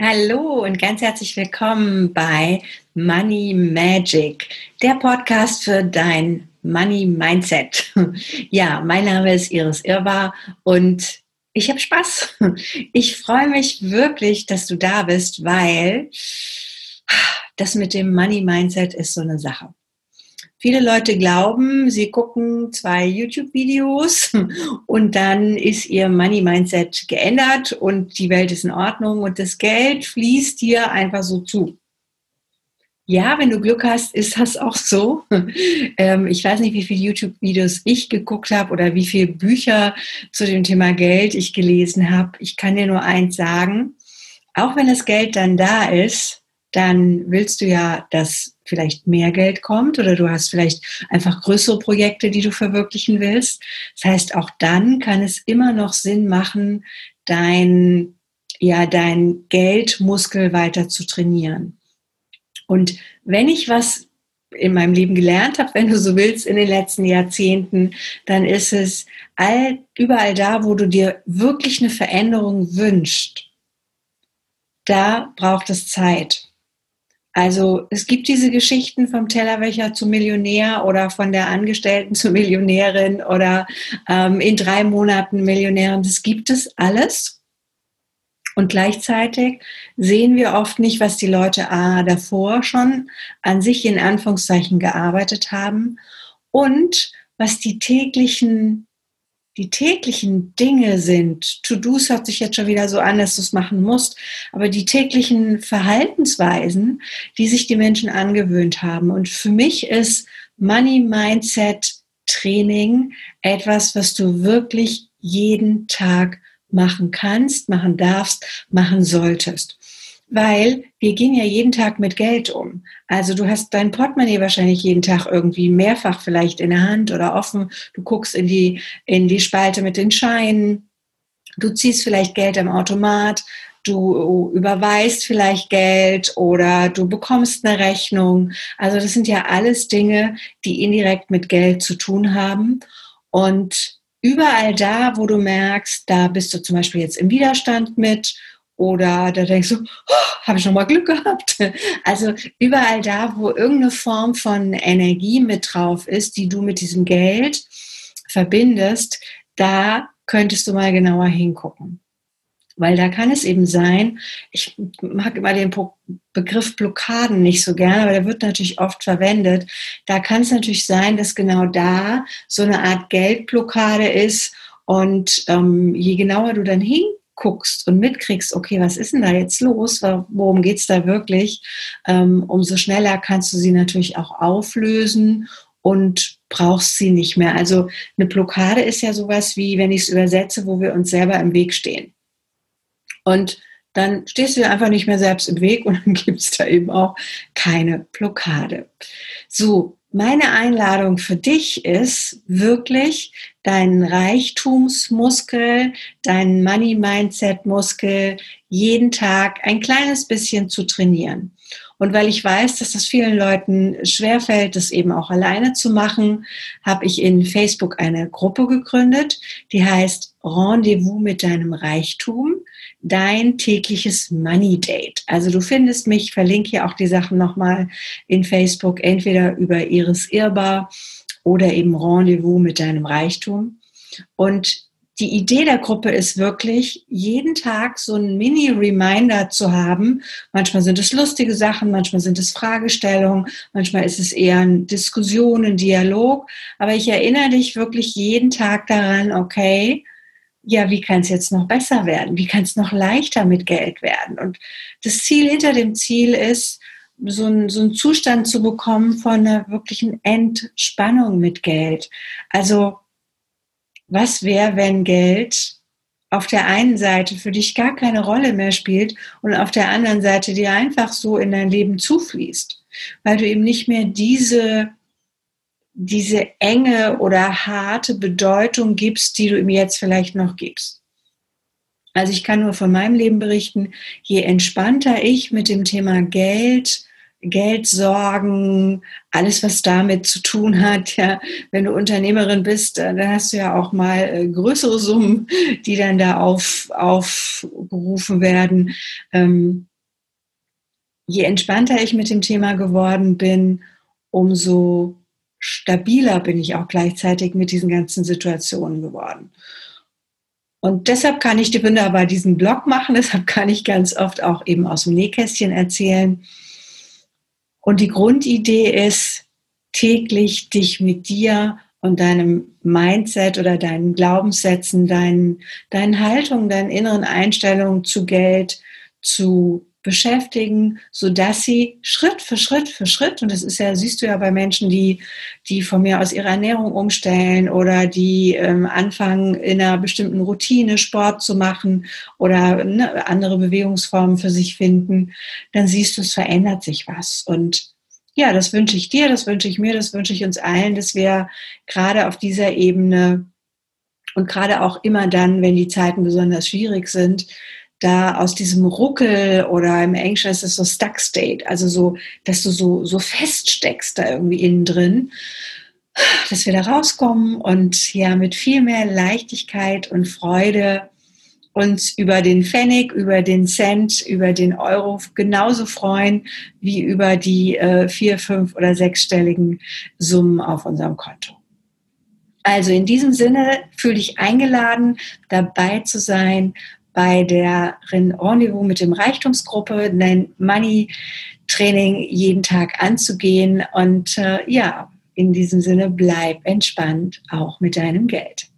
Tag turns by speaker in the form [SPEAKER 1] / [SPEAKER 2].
[SPEAKER 1] Hallo und ganz herzlich willkommen bei Money Magic, der Podcast für dein Money Mindset. Ja, mein Name ist Iris Irbar und ich habe Spaß. Ich freue mich wirklich, dass du da bist, weil das mit dem Money Mindset ist so eine Sache. Viele Leute glauben, sie gucken zwei YouTube-Videos und dann ist ihr Money-Mindset geändert und die Welt ist in Ordnung und das Geld fließt dir einfach so zu. Ja, wenn du Glück hast, ist das auch so. Ähm, ich weiß nicht, wie viele YouTube-Videos ich geguckt habe oder wie viele Bücher zu dem Thema Geld ich gelesen habe. Ich kann dir nur eins sagen. Auch wenn das Geld dann da ist, dann willst du ja, dass vielleicht mehr Geld kommt oder du hast vielleicht einfach größere Projekte, die du verwirklichen willst. Das heißt, auch dann kann es immer noch Sinn machen, dein, ja, dein Geldmuskel weiter zu trainieren. Und wenn ich was in meinem Leben gelernt habe, wenn du so willst, in den letzten Jahrzehnten, dann ist es all, überall da, wo du dir wirklich eine Veränderung wünschst, da braucht es Zeit. Also es gibt diese Geschichten vom Tellerwäscher zum Millionär oder von der Angestellten zur Millionärin oder ähm, in drei Monaten Millionärin. Das gibt es alles. Und gleichzeitig sehen wir oft nicht, was die Leute A, davor schon an sich in Anführungszeichen gearbeitet haben und was die täglichen die täglichen Dinge sind, To-Dos hört sich jetzt schon wieder so an, dass du es machen musst, aber die täglichen Verhaltensweisen, die sich die Menschen angewöhnt haben. Und für mich ist Money Mindset Training etwas, was du wirklich jeden Tag machen kannst, machen darfst, machen solltest weil wir gehen ja jeden Tag mit Geld um. Also du hast dein Portemonnaie wahrscheinlich jeden Tag irgendwie mehrfach vielleicht in der Hand oder offen. Du guckst in die, in die Spalte mit den Scheinen. Du ziehst vielleicht Geld am Automat. Du überweist vielleicht Geld oder du bekommst eine Rechnung. Also das sind ja alles Dinge, die indirekt mit Geld zu tun haben. Und überall da, wo du merkst, da bist du zum Beispiel jetzt im Widerstand mit oder da denkst du, oh, habe ich schon mal Glück gehabt. Also überall da, wo irgendeine Form von Energie mit drauf ist, die du mit diesem Geld verbindest, da könntest du mal genauer hingucken. Weil da kann es eben sein, ich mag immer den Begriff Blockaden nicht so gerne, aber der wird natürlich oft verwendet. Da kann es natürlich sein, dass genau da so eine Art Geldblockade ist und ähm, je genauer du dann hin guckst und mitkriegst, okay, was ist denn da jetzt los? Worum geht es da wirklich? Ähm, umso schneller kannst du sie natürlich auch auflösen und brauchst sie nicht mehr. Also eine Blockade ist ja sowas wie, wenn ich es übersetze, wo wir uns selber im Weg stehen. Und dann stehst du einfach nicht mehr selbst im Weg und dann gibt es da eben auch keine Blockade. So, meine Einladung für dich ist wirklich deinen Reichtumsmuskel, deinen Money Mindset Muskel jeden Tag ein kleines bisschen zu trainieren. Und weil ich weiß, dass das vielen Leuten schwerfällt, das eben auch alleine zu machen, habe ich in Facebook eine Gruppe gegründet, die heißt Rendezvous mit deinem Reichtum dein tägliches Money Date. Also du findest mich, verlinke hier auch die Sachen nochmal in Facebook, entweder über Iris Irbar oder eben Rendezvous mit deinem Reichtum. Und die Idee der Gruppe ist wirklich, jeden Tag so ein Mini-Reminder zu haben. Manchmal sind es lustige Sachen, manchmal sind es Fragestellungen, manchmal ist es eher eine Diskussion, ein Dialog. Aber ich erinnere dich wirklich jeden Tag daran, okay, ja, wie kann es jetzt noch besser werden? Wie kann es noch leichter mit Geld werden? Und das Ziel hinter dem Ziel ist, so einen, so einen Zustand zu bekommen von einer wirklichen Entspannung mit Geld. Also, was wäre, wenn Geld auf der einen Seite für dich gar keine Rolle mehr spielt und auf der anderen Seite dir einfach so in dein Leben zufließt, weil du eben nicht mehr diese diese enge oder harte Bedeutung gibst, die du ihm jetzt vielleicht noch gibst. Also ich kann nur von meinem Leben berichten, je entspannter ich mit dem Thema Geld, Geldsorgen, alles, was damit zu tun hat. Ja, wenn du Unternehmerin bist, äh, dann hast du ja auch mal äh, größere Summen, die dann da auf, aufgerufen werden. Ähm, je entspannter ich mit dem Thema geworden bin, umso stabiler bin ich auch gleichzeitig mit diesen ganzen Situationen geworden. Und deshalb kann ich dir wunderbar diesen Blog machen, deshalb kann ich ganz oft auch eben aus dem Nähkästchen erzählen. Und die Grundidee ist, täglich dich mit dir und deinem Mindset oder deinen Glaubenssätzen, deinen, deinen Haltungen, deinen inneren Einstellungen zu Geld zu beschäftigen, so dass sie Schritt für Schritt für Schritt, und das ist ja, siehst du ja bei Menschen, die, die von mir aus ihre Ernährung umstellen oder die ähm, anfangen, in einer bestimmten Routine Sport zu machen oder ne, andere Bewegungsformen für sich finden, dann siehst du, es verändert sich was. Und ja, das wünsche ich dir, das wünsche ich mir, das wünsche ich uns allen, dass wir gerade auf dieser Ebene und gerade auch immer dann, wenn die Zeiten besonders schwierig sind, da aus diesem Ruckel oder im Englischen ist es so Stuck State, also so, dass du so, so feststeckst da irgendwie innen drin, dass wir da rauskommen und ja mit viel mehr Leichtigkeit und Freude uns über den Pfennig, über den Cent, über den Euro genauso freuen wie über die äh, vier, fünf oder sechsstelligen Summen auf unserem Konto. Also in diesem Sinne fühle dich eingeladen, dabei zu sein bei der Rendezvous mit dem Reichtumsgruppe, dein Money Training jeden Tag anzugehen und äh, ja, in diesem Sinne bleib entspannt auch mit deinem Geld.